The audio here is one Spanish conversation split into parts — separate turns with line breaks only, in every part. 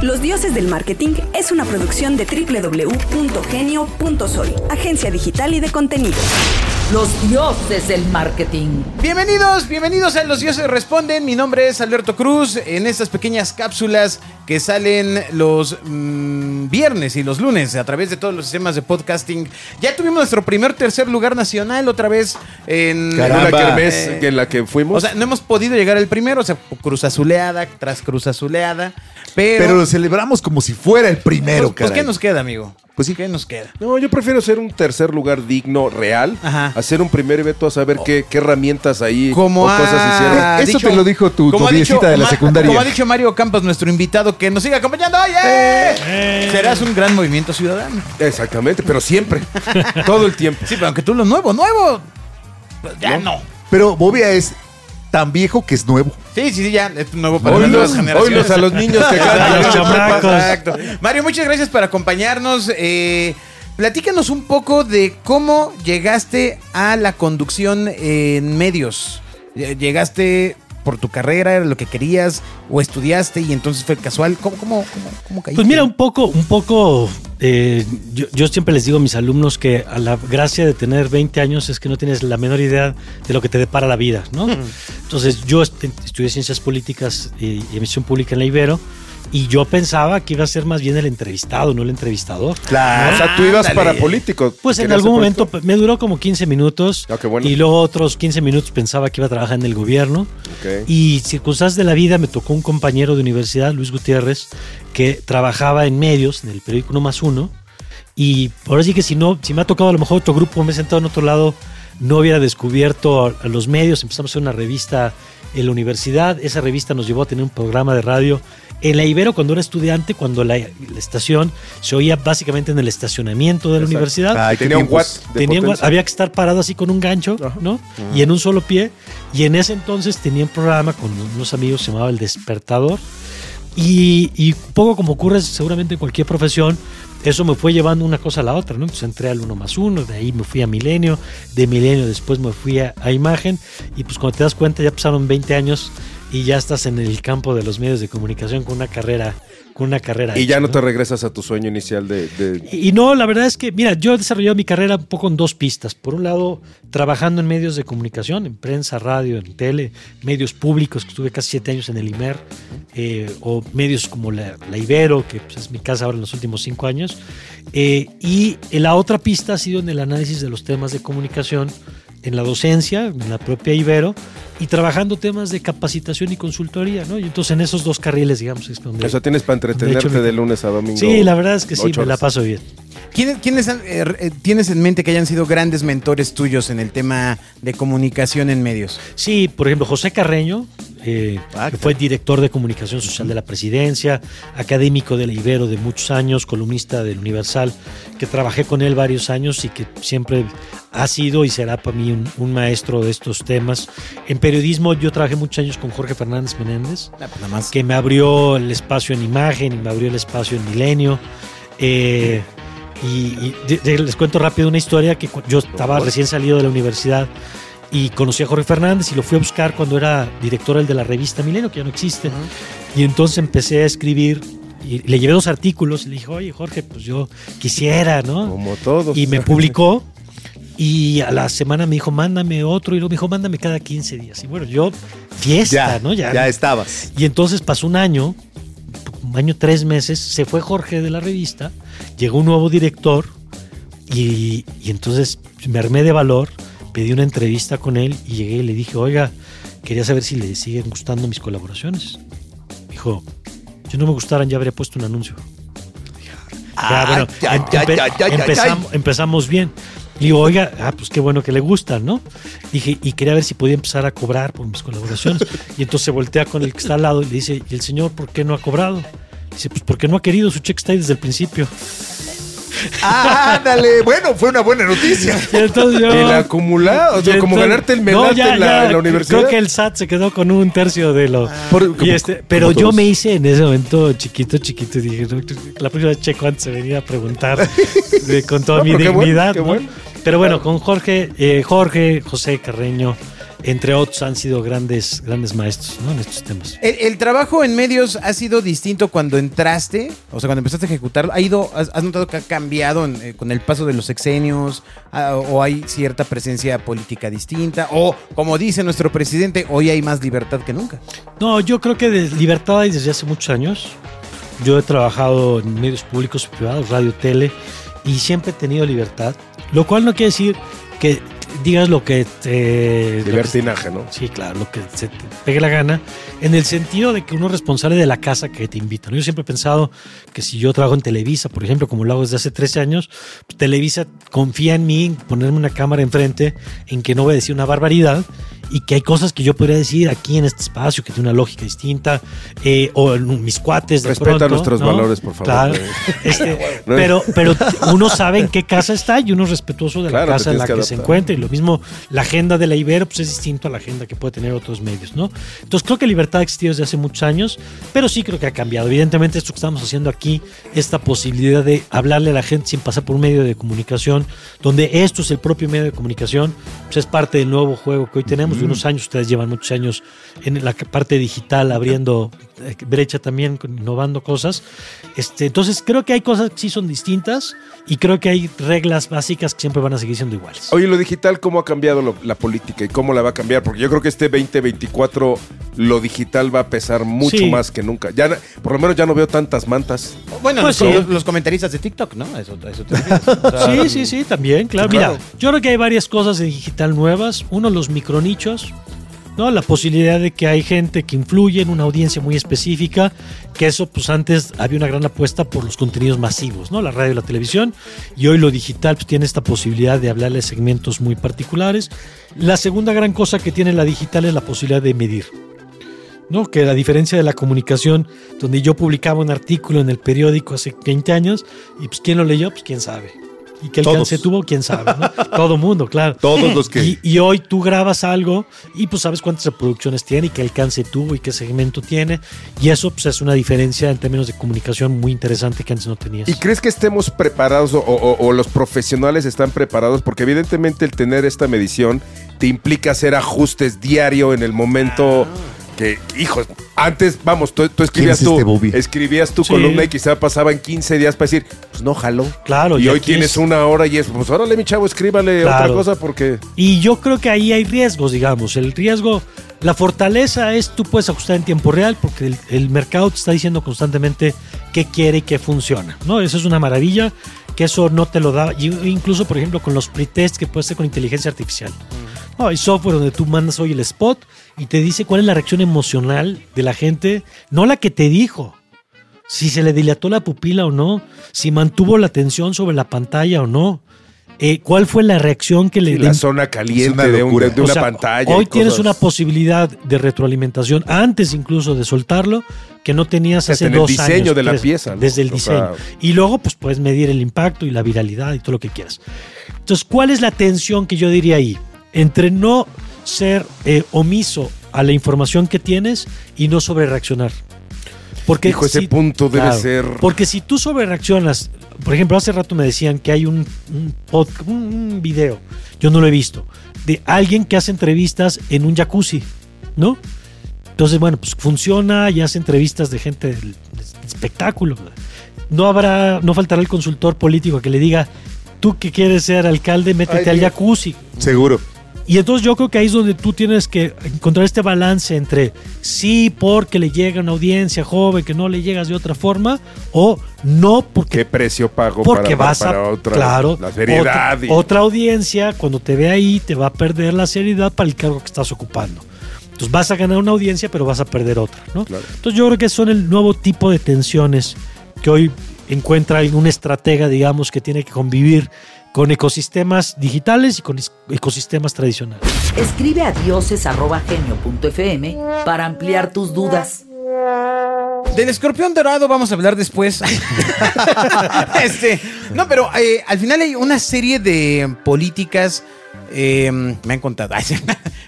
Los Dioses del Marketing es una producción de www.genio.sol, agencia digital y de contenido.
Los dioses del marketing.
Bienvenidos, bienvenidos a Los Dioses Responden. Mi nombre es Alberto Cruz. En estas pequeñas cápsulas que salen los mm, viernes y los lunes a través de todos los sistemas de podcasting. Ya tuvimos nuestro primer tercer lugar nacional otra vez en
Caramba.
la eh,
en la que fuimos.
O sea, no hemos podido llegar al primero, o sea, cruz azuleada tras cruz azuleada. Pero,
Pero lo celebramos como si fuera el primero,
pues, pues. ¿qué nos queda, amigo?
Pues sí.
¿Qué nos queda?
no, yo prefiero ser un tercer lugar digno, real.
Ajá.
Hacer un primer evento a saber qué, qué herramientas ahí
Como
o cosas hicieron.
Eso te lo dijo tu- tu
dicho
de la secundaria.
Como ha dicho Mario Campos, nuestro invitado, que nos sigue acompañando. ¡Oye! Serás un gran movimiento ciudadano.
Exactamente, pero siempre. todo el tiempo.
Sí, pero aunque tú lo nuevo, nuevo. pues ya no.
Pero Bobia es tan viejo que es nuevo.
Sí, sí, sí, ya es nuevo para
Hoy
las nuevas
los,
generaciones.
hoy los a los niños que cantan.
Los chamacos.
Exacto. Mario, muchas gracias por acompañarnos. Eh, platícanos un poco de cómo llegaste a la conducción en medios. Eh, ¿Llegaste por tu carrera, era lo que querías, o estudiaste y entonces fue casual? ¿Cómo, cómo, cómo, cómo caíste?
Pues mira, un poco, un poco, eh, yo, yo siempre les digo a mis alumnos que a la gracia de tener 20 años es que no tienes la menor idea de lo que te depara la vida, ¿no? Entonces yo est- estudié ciencias políticas y, y emisión pública en la Ibero y yo pensaba que iba a ser más bien el entrevistado, no el entrevistador.
Claro.
O sea, tú ibas
Ándale.
para político.
Pues en
¿Querías
algún momento
político?
me duró como 15 minutos
Ah, qué bueno.
y luego otros 15 minutos pensaba que iba a trabajar en el gobierno.
Ok.
Y circunstancias de la vida me tocó un compañero de universidad, Luis Gutiérrez, que trabajaba en medios, en el periódico No Más Uno. Y ahora sí que si no, si me ha tocado a lo mejor otro grupo, me he sentado en otro lado, no hubiera descubierto a, a los medios. Empezamos a hacer una revista en la universidad. Esa revista nos llevó a tener un programa de radio en la Ibero cuando era estudiante, cuando la, la estación se oía básicamente en el estacionamiento de la
Exacto.
universidad.
Qué
Tenía un watt
Tenía
potencia.
había que estar parado así con un gancho, ¿no? Y en un solo pie. Y en ese entonces tenía un programa con unos amigos, se llamaba El Despertador. Y, y poco como ocurre seguramente en cualquier profesión, eso me fue llevando una cosa a la otra, ¿no? Entonces entré al uno más uno, de ahí me fui a Milenio, de Milenio después me fui a, a Imagen, y pues cuando te das cuenta ya pasaron 20 años y ya estás en el campo de los medios de comunicación con una carrera, con una carrera.
Y ya no te regresas a tu sueño inicial de... de-
y y no, la verdad es que, mira, yo he desarrollado mi carrera un poco en dos pistas. Por un lado, trabajando en medios de comunicación, en prensa, radio, en tele, medios públicos, que estuve casi siete años en el IMER, eh, o medios como la, la Ibero, que pues, es mi casa ahora en los últimos cinco años. Eh, y la otra pista ha sido en el análisis de los temas de comunicación, en la docencia, en la propia Ibero, y trabajando temas de capacitación y consultoría, ¿no? Y entonces en esos dos carriles, digamos, es donde...
O sea, tienes para entretenerte de lunes a domingo.
sí, la verdad es que sí, me la paso bien.
¿Quiénes, quiénes han- eh, tienes en mente que hayan sido grandes mentores tuyos en el tema de comunicación en medios?
Sí, por ejemplo, José Carreño, eh, que fue director de comunicación social de la presidencia, académico de la Ibero de muchos años, columnista del Universal, que trabajé con él varios años y que siempre ha sido y será para mí un, un maestro de estos temas. En periodismo yo trabajé muchos años con Jorge Fernández Menéndez,
Ah, pues más.
que me abrió el espacio en imagen y me abrió el espacio en Milenio. Eh, y y de- de- les cuento rápido una historia que yo estaba recién salido de la universidad y conocí a Jorge Fernández y lo fui a buscar cuando era director el de la revista Milenio, que ya no existe. Y entonces empecé a escribir y le llevé dos artículos y le dije, oye Jorge, pues yo quisiera, ¿no?
Como todos.
Y me publicó y a la semana me dijo, mándame otro y luego me dijo, mándame cada 15 días. Y bueno, yo, fiesta,
Ya,
¿no?
ya estabas.
Y entonces pasó un año, un año, tres meses, se fue Jorge de la revista, llegó un nuevo director y, y entonces me armé de valor, pedí una entrevista con él y llegué y le dije, oiga, quería saber si le siguen gustando mis colaboraciones. Dijo, si no me gustaran ya habría puesto un anuncio. Dije, "Ah, bueno, em- empe-
ay, ay, ay,
empezam- empezamos bien. Le digo, oiga, ah, pues qué bueno que le gustan, ¿no? Dije, y quería ver si podía empezar a cobrar por mis colaboraciones. Y entonces se voltea con el que está al lado y le dice, ¿y el señor por qué no ha cobrado? Dice, pues porque no ha querido, su cheque está ahí desde el principio.
Ah, ándale. Bueno, fue una buena noticia.
Y entonces yo-
El acumulado, o sea, como ganarte el
No,
medal
ya,
en, la,
ya,
en la universidad.
Creo que el SAT se quedó con un tercio de lo.
Por- como-
este, pero yo me hice en ese momento chiquito, chiquito, y dije, "No, la próxima vez checo antes de venir a preguntar de- con toda
No,
mi
bueno,
dignidad. ¿no?
bueno.
Pero bueno, con Jorge, eh, Jorge, José Carreño, entre otros, han sido grandes, grandes maestros ¿no? en estos temas.
El, el trabajo en medios ha sido distinto cuando entraste, o sea, cuando empezaste a ejecutarlo. ¿Ha ido, has, has notado que ha cambiado en- eh, con el paso de los sexenios? Ah, ¿O hay cierta presencia política distinta? ¿O, como dice nuestro presidente, hoy hay más libertad que nunca?
No, yo creo que de libertad hay desde hace muchos años. Yo he trabajado en medios públicos y privados, radio, tele, y siempre he tenido libertad. Lo cual no quiere decir que digas lo que te...
Libertinaje, ¿no?
Sí, claro, lo que se te pegue la gana, en el sentido de que uno es responsable de la casa que te invitan. Yo siempre he pensado que si yo trabajo en Televisa, por ejemplo, como lo hago desde hace 13 años, pues Televisa confía en mí, en ponerme una cámara enfrente, en que no voy a decir una barbaridad y que hay cosas que yo podría decir aquí en este espacio que tiene una lógica distinta, eh, o en mis cuates. De
Respeta
pronto,
nuestros
¿no?
valores, por favor.
Claro. Este, pero, pero uno sabe en qué casa está y uno es respetuoso de la
Claro,
casa en la que,
que
se encuentra. Y lo mismo, la agenda de la Ibero pues es distinto a la agenda que puede tener otros medios, ¿no? Entonces creo que libertad ha existido desde hace muchos años, pero sí creo que ha cambiado. Evidentemente esto que estamos haciendo aquí, esta posibilidad de hablarle a la gente sin pasar por un medio de comunicación, donde esto es el propio medio de comunicación, pues es parte del nuevo juego que hoy tenemos. De unos años, ustedes llevan muchos años en la parte digital, abriendo eh, brecha también, innovando cosas. Este, entonces creo que hay cosas que sí son distintas y creo que hay reglas básicas que siempre van a seguir siendo iguales.
Oye, lo digital, ¿cómo ha cambiado lo- la política y cómo la va a cambiar? Porque yo creo que este 2024 lo digital va a pesar mucho
Sí.
más que nunca. Ya, por lo menos ya no veo tantas mantas.
Bueno,
Pues
los,
sí.
los comentaristas de TikTok, ¿no? Eso, eso te. O sea,
Sí, sí, sí, también, claro. Mira, yo creo que hay varias cosas de digital nuevas. Uno, los micronichos, ¿no? La posibilidad de que hay gente que influye en una audiencia muy específica, que eso, pues antes había una gran apuesta por los contenidos masivos, ¿no? La radio y la televisión, y hoy lo digital pues, tiene esta posibilidad de hablarle segmentos muy particulares. La segunda gran cosa que tiene la digital es la posibilidad de medir. ¿no? Que a diferencia de la comunicación, donde yo publicaba un artículo en el periódico hace 20 años, y pues quién lo leyó, pues quién sabe. Y qué alcance
Todos.
tuvo, quién sabe, ¿no? Todo mundo, claro.
Todos los que-
Y, y hoy tú grabas algo y pues sabes cuántas reproducciones tiene y qué alcance tuvo y qué segmento tiene. Y eso pues es una diferencia en términos de comunicación muy interesante que antes no tenías.
¿Y crees que estemos preparados o, o- o los profesionales están preparados? Porque evidentemente el tener esta medición te implica hacer ajustes diario en el momento que, hijos, antes, vamos, tú, tú escribías
es
tú,
este
escribías tu
Sí.
columna y quizá pasaban 15 días para decir, pues no jaló.
Claro,
y,
y
hoy tienes
es-
una hora y es, pues órale, mi chavo, escríbale
Claro.
otra cosa porque...
Y yo creo que ahí hay riesgos, digamos. El riesgo, la fortaleza es tú puedes ajustar en tiempo real porque el, el mercado te está diciendo constantemente qué quiere y qué funciona. ¿no? Eso es una maravilla, que eso no te lo da. y- Incluso, por ejemplo, con los pretests que puedes hacer con inteligencia artificial. No, hay software donde tú mandas hoy el spot y te dice cuál es la reacción emocional de la gente, no la que te dijo. Si se le dilató la pupila o no, si mantuvo la atención sobre la pantalla o no. eh, ¿Cuál fue la reacción que le
Y la zona caliente de, un-
locura.
de- de
o
una
sea,
pantalla.
Hoy tienes
cosas.
una posibilidad de retroalimentación antes incluso de soltarlo que no tenías hace
en el
dos
diseño
años.
de la pieza, ¿no?
Desde el
O
diseño.
sea-
y luego pues puedes medir el impacto y la viralidad y todo lo que quieras. Entonces, ¿cuál es la tensión que yo diría ahí? Entre no ser eh, omiso a la información que tienes y no sobre reaccionar. Porque
Hijo, ese
si-
punto debe
Claro.
ser...
Porque si tú sobre reaccionas, por ejemplo, hace rato me decían que hay un, un, pod- un- video, yo no lo he visto, de alguien que hace entrevistas en un jacuzzi, ¿no? Entonces, bueno, pues funciona y hace entrevistas de gente del, espectáculo. No habrá, no faltará el consultor político que le diga, tú que quieres ser alcalde, métete
Ay,
al jacuzzi.
Seguro.
Y entonces yo creo que ahí es donde tú tienes que encontrar este balance entre sí porque le llega una audiencia joven que no le llegas de otra forma o no porque
¿Qué precio pago
porque
para,
vas
para
a
otra?
claro
La seriedad.
otra,
y-
otra audiencia cuando te ve ahí te va a perder la seriedad para el cargo que estás ocupando entonces vas a ganar una audiencia pero vas a perder otra ¿no?
Claro.
entonces yo creo que son el nuevo tipo de tensiones que hoy encuentra un estratega digamos que tiene que convivir con ecosistemas digitales y con ecosistemas tradicionales
Escribe a dioses.genio.fm para ampliar tus dudas.
Del escorpión dorado vamos a hablar después. este, no, pero eh, al final hay una serie de políticas. eh, me han contado,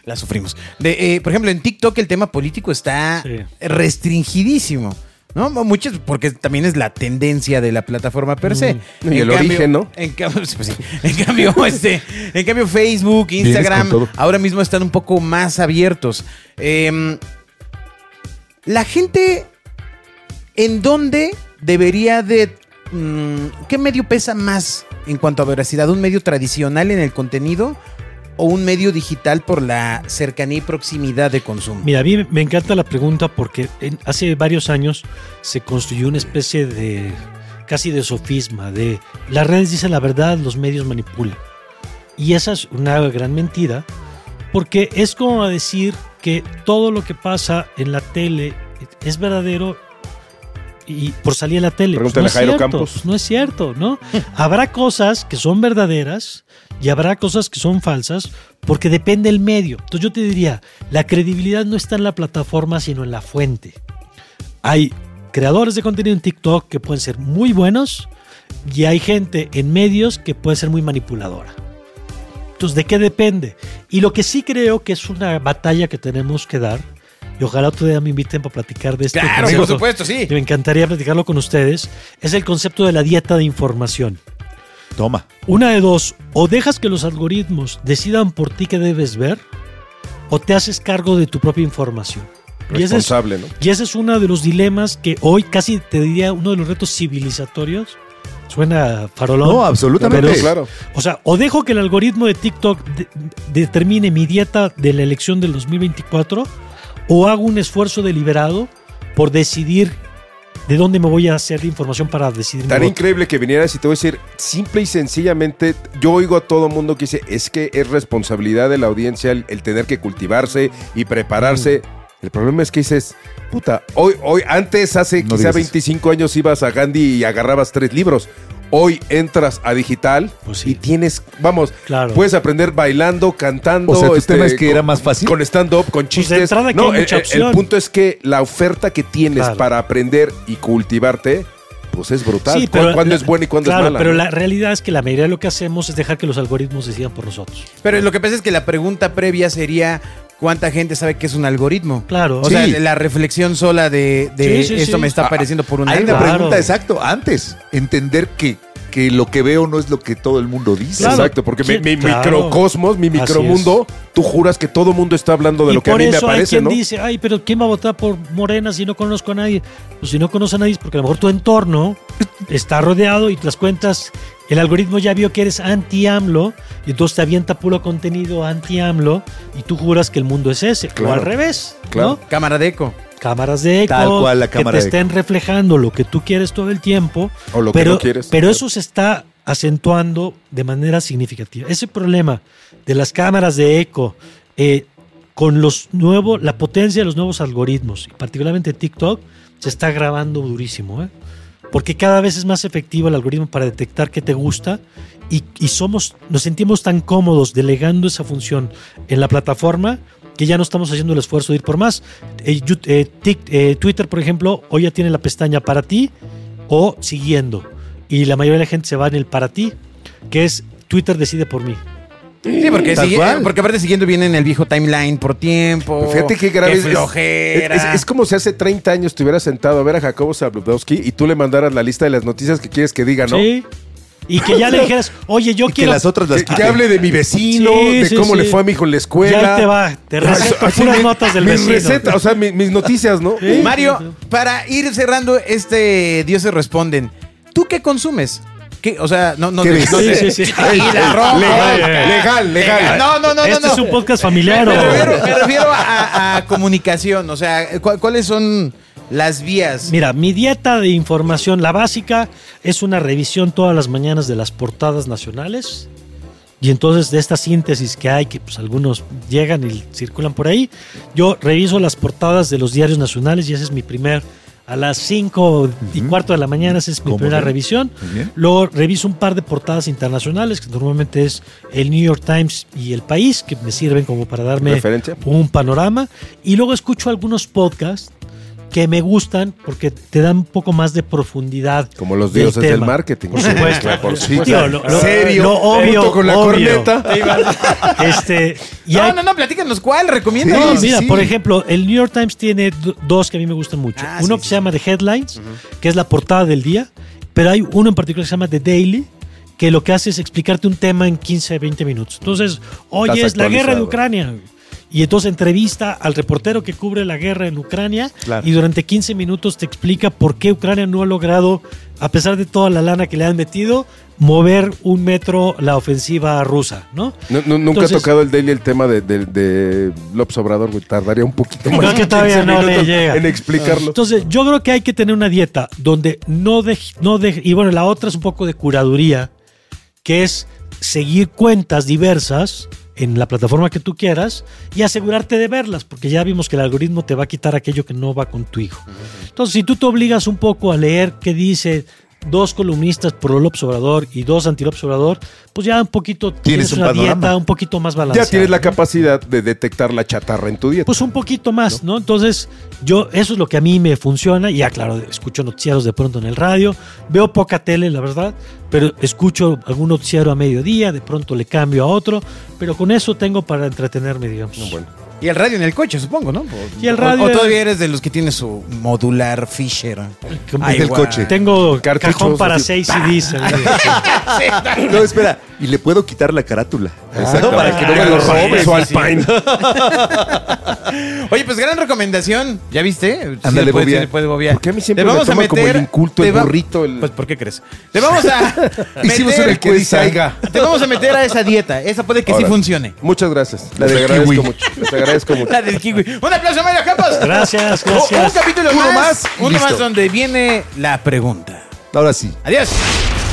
las sufrimos. De, eh, por ejemplo, en TikTok el tema político está
Sí.
restringidísimo. ¿No? Muchos, porque también es la tendencia de la plataforma per se.
Y el origen, ¿no?
En cambio, pues sí. en cambio, este, en cambio, Facebook, Instagram, ahora mismo están un poco más abiertos. Em, la gente, ¿en dónde debería de... mm, ¿Qué medio pesa más en cuanto a veracidad? ¿Un medio tradicional en el contenido o un medio digital por la cercanía y proximidad de consumo?
Mira, a mí me encanta la pregunta porque hace varios años se construyó una especie de casi de sofisma, de las redes dicen la verdad, los medios manipulan. Y esa es una gran mentira porque es como decir que todo lo que pasa en la tele es verdadero y por salir en la tele. Pues
Pregúntale
no es
a Jairo
cierto,
Campos.
pues no es cierto, ¿no? habrá cosas que son verdaderas y habrá cosas que son falsas porque depende el medio. Entonces yo te diría, la credibilidad no está en la plataforma, sino en la fuente. Hay creadores de contenido en TikTok que pueden ser muy buenos y hay gente en medios que puede ser muy manipuladora. Entonces, ¿de qué depende? Y lo que sí creo que es una batalla que tenemos que dar, y ojalá otro día me inviten para platicar de esto.
Claro,
concepto,
por supuesto, sí.
que Me encantaría platicarlo con ustedes. Es el concepto de la dieta de información.
Toma.
Una de dos, o dejas que los algoritmos decidan por ti qué debes ver, o te haces cargo de tu propia información. Y ese, es,
Responsable, ¿no?
y ese es uno de los dilemas que hoy casi te diría uno de los retos civilizatorios. Suena farolón.
No, absolutamente.
Pero-
claro.
O sea, o dejo que el algoritmo de TikTok de- determine mi dieta de la elección del 2024, o hago un esfuerzo deliberado por decidir de dónde me voy a hacer la información para decidir mi
Tan
voto.
increíble que vinieras y te voy a decir, simple y sencillamente, yo oigo a todo mundo que dice, es que es responsabilidad de la audiencia el, el tener que cultivarse y prepararse. El problema es que dices, puta, hoy, hoy, antes, hace
No
quizá
digas eso.
25 años ibas a Gandhi y agarrabas tres libros. Hoy entras a digital
Pues sí.
y tienes, vamos,
Claro.
puedes aprender bailando, cantando.
O sea, tu
este,
tema es que
con-
era más fácil.
Con stand-up, con
Pues de
chistes.
entrada que
no, el,
mucha
el- punto es que la oferta que tienes
Claro.
para aprender y cultivarte, pues es brutal.
Sí,
¿Cu-
pero
¿Cuándo
la-
es bueno y cuándo
claro,
es mala?
pero la realidad es que la mayoría de lo que hacemos es dejar que los algoritmos decidan por nosotros.
Pero lo que pasa es que la pregunta previa sería ¿cuánta gente sabe que es un algoritmo?
Claro.
O
Sí.
sea, la reflexión sola de, de
Sí, sí,
esto
sí.
me está apareciendo por un
Hay una.
Claro.
pregunta exacto. Antes, entender que, que lo que veo no es lo que todo el mundo dice.
Claro.
Exacto, porque mi, mi
claro.
microcosmos, mi micromundo, tú juras que todo mundo está hablando de
y
lo que a mí me
eso hay
aparece,
quien
¿no?
dice, ay, pero ¿quién va a votar por Morena si no conozco a nadie? Pues si no conoce a nadie es porque a lo mejor tu entorno está rodeado y te das cuentas, el algoritmo ya vio que eres anti-AMLO y entonces te avienta puro contenido anti-AMLO y tú juras que el mundo es ese. O al revés,
Claro.
¿no?
Cámara de eco.
cámaras de eco
Tal cual la
que
cámara
te
de
estén reflejando lo que tú quieres todo el tiempo.
O lo que
pero,
no quieres.
Pero eso se está acentuando de manera significativa. Ese problema de las cámaras de eco eh, con los nuevos, la potencia de los nuevos algoritmos, y particularmente TikTok, se está agravando durísimo, ¿eh? Porque cada vez es más efectivo el algoritmo para detectar qué te gusta y, somos, nos sentimos tan cómodos delegando esa función en la plataforma que ya no estamos haciendo el esfuerzo de ir por más. Eh, eh, eh, Twitter, por ejemplo, hoy ya tiene la pestaña para ti o siguiendo. Y la mayoría de la gente se va en el para ti, que es Twitter decide por mí.
Sí, porque, sigue-
cual.
porque aparte siguiendo viene en el viejo timeline por tiempo.
Fíjate qué grave
qué
es-
flojera.
Es, es- es como si hace 30 años te hubieras sentado a ver a Jacobo Zabludowski y tú le mandaras la lista de las noticias que quieres que diga, ¿no?
Sí. Y que ya le dijeras, oye, yo
Y que
quiero.
las otras las
Que, que hable de mi vecino,
Sí,
de
sí,
cómo
sí.
le fue a mi hijo en la escuela.
Ya te va, te receto
Así
puras
mi-
notas del
mis
vecino.
recetas, o sea, mi- mis noticias, ¿no?
Sí.
Mario, para ir cerrando este Dioses Responden, ¿tú qué consumes? ¿Qué? O sea, no, no,
¿Qué
no, no
Sí,
sé.
sí, sí.
Y la ropa.
Legal, legal, legal.
No, no, no,
este
no. no.
es un podcast familiar.
Me
¿o?
refiero, me refiero a, a comunicación. O sea, ¿cu- ¿cuáles son las vías?
Mira, mi dieta de información, la básica, es una revisión todas las mañanas de las portadas nacionales. Y entonces de esta síntesis que hay, que pues algunos llegan y circulan por ahí, yo reviso las portadas de los diarios nacionales y ese es mi primer, a las 5 y cuarto de la mañana, esa es mi
¿Cómo
primera revisión. Luego reviso un par de portadas internacionales, que normalmente es el New York Times y El País, que me sirven como para darme
Referencia.
un panorama. Y luego escucho algunos podcasts que me gustan porque te dan un poco más de profundidad.
Como los dioses del marketing.
Por supuesto.
Claro, por
lo- lo-
Serio,
lo obvio,
junto con la
obvio.
corneta.
Este, y
No,
hay-
no, no, platícanos cuál,
no,
recomiéndanos.
mira,
sí.
por ejemplo, el New York Times tiene do- dos que a mí me gustan mucho.
Ah,
uno
sí,
que
sí.
se llama The Headlines, que es la portada del día, pero hay uno en particular que se llama The Daily, que lo que hace es explicarte un tema en 15, 20 minutos. Entonces, hoy es la guerra de. Ucrania. Y entonces entrevista al reportero que cubre la guerra en Ucrania
Claro.
y durante 15 minutos te explica por qué Ucrania no ha logrado, a pesar de toda la lana que le han metido, mover un metro la ofensiva rusa, ¿no?
No, no, nunca
Entonces-
he tocado el daily el tema de, de, de López Obrador. Tardaría un poquito
No,
más.
es que
de
todavía
15
no le
minutos
llega.
En explicarlo.
Entonces, yo creo que hay que tener una dieta donde no deje, no deje, y bueno, la otra es un poco de curaduría, que es seguir cuentas diversas en la plataforma que tú quieras y asegurarte de verlas, porque ya vimos que el algoritmo te va a quitar aquello que no va con tu hijo. Entonces, si tú te obligas un poco a leer qué dice dos columnistas pro López Obrador y dos anti López Obrador, pues ya un poquito tienes,
un
una
panorama.
dieta un poquito más balanceada.
ya tienes la
¿no?
capacidad de detectar la chatarra en tu dieta.
Pues un poquito más, ¿no? Entonces, yo, eso es lo que a mí me funciona. Ya, claro, escucho noticieros de pronto en el radio. Veo poca tele, la verdad, pero escucho algún noticiero a mediodía, de pronto le cambio a otro. Pero con eso tengo para entretenerme, digamos.
bueno.
Y el radio en el coche, supongo, ¿no?
Y el
O-
radio-
O, todavía eres de los que tiene su modular Fisher. Ay,
del coche.
Tengo
Cartuchos
cajón para
así.
seis CDs.
No, espera. Y le puedo quitar la carátula.
Exacto.
Para que no me
Ah,
lo
sí,
robes.
Su Alpine.
Oye, pues gran recomendación. ¿Ya viste?
Ándale,
le puede-
bobear.
sí le puede bobear.
¿Por qué a mí siempre
Te
me
vamos a
toma como
meter-
el inculto, el burrito, el-
Pues, ¿por qué crees? Te vamos a
Hicimos
meter-
una encuesta.
Oiga.
Te vamos a meter a esa dieta. Esa puede que sí funcione.
Muchas gracias. Les
del
agradezco mucho. Les agradezco mucho.
La del kiwi. Un aplauso a Mario Campos.
Gracias,
Un- Un
gracias.
capítulo
Uno
más. Uno
listo.
más donde viene la pregunta.
Ahora sí.
Adiós.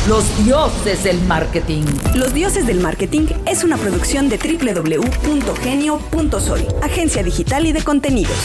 Los dioses del marketing.
Los Dioses del Marketing es una producción de www.genio.soy, agencia digital y de contenidos.